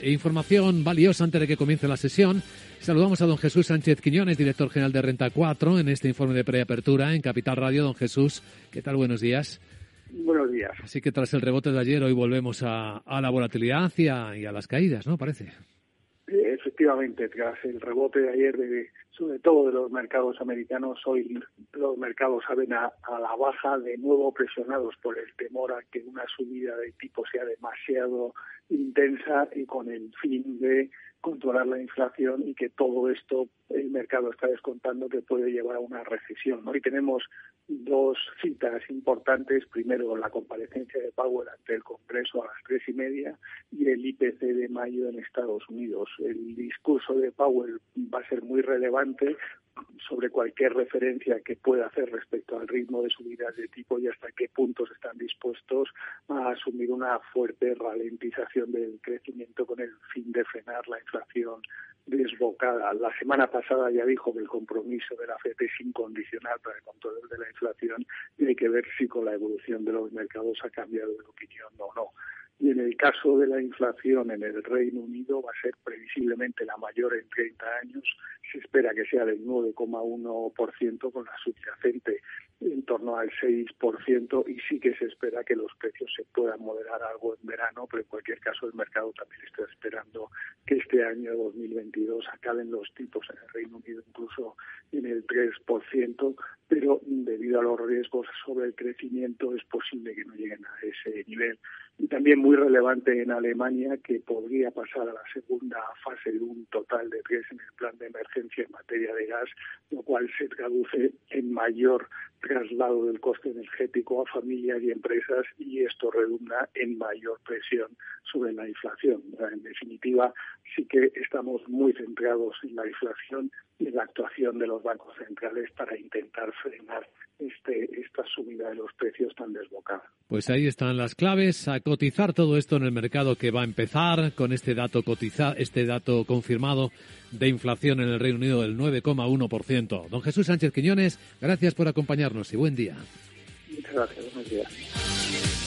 Información valiosa antes de que comience la sesión. Saludamos a don Jesús Sánchez Quiñones, director general de Renta 4, en este informe de preapertura en Capital Radio. Don Jesús, ¿qué tal? Buenos días. Buenos días. Así que tras el rebote de ayer, hoy volvemos a, la volatilidad y a, y a las caídas, ¿no? Parece. Efectivamente, tras el rebote de ayer, de, sobre todo de los mercados americanos, hoy los mercados salen a, a, la baja, de nuevo presionados por el temor a que una subida de tipo sea demasiado intensa y con el fin de controlar la inflación y que todo esto el mercado está descontando que puede llevar a una recesión. Hoy tenemos dos citas importantes. Primero, la comparecencia de Powell ante el Congreso a las tres y media y el IPC de mayo en Estados Unidos. El discurso de Powell va a ser muy relevante sobre cualquier referencia que pueda hacer respecto al ritmo de subidas de tipo y hasta qué puntos están dispuestos a asumir una fuerte ralentización del crecimiento con el fin de frenar la inflación desbocada. La semana pasada ya dijo que el compromiso de la FED es incondicional para el control de la inflación y hay que ver si con la evolución de los mercados ha cambiado de opinión o no. Y en el caso de la inflación en el Reino Unido va a ser previsiblemente la mayor en 30 años. Se espera que sea del 9,1% con la subyacente en torno al 6% y sí que se espera que los precios se puedan moderar algo en verano, pero en cualquier caso el mercado también está esperando que este año 2022 acaben los tipos en el Reino Unido incluso en el 3%, pero debido a los riesgos sobre el crecimiento es posible que no lleguen a ese nivel y también muy relevante en Alemania que podría pasar a la segunda fase de un total de tres en el plan de emergencia en materia de gas, lo cual se traduce en mayor traslado del coste energético a familias y empresas y esto redunda en mayor presión sobre la inflación. En definitiva, sí que estamos muy centrados en la inflación y en la actuación de los bancos centrales para intentar frenar este, esta subida de los precios tan desbocada. Pues ahí están las claves a cotizar todo esto en el mercado que va a empezar con este dato cotizar, este dato confirmado de inflación en el Reino Unido del 9,1%. Don Jesús Sánchez Quiñones, gracias por acompañarnos y buen día. Muchas gracias, buenos días.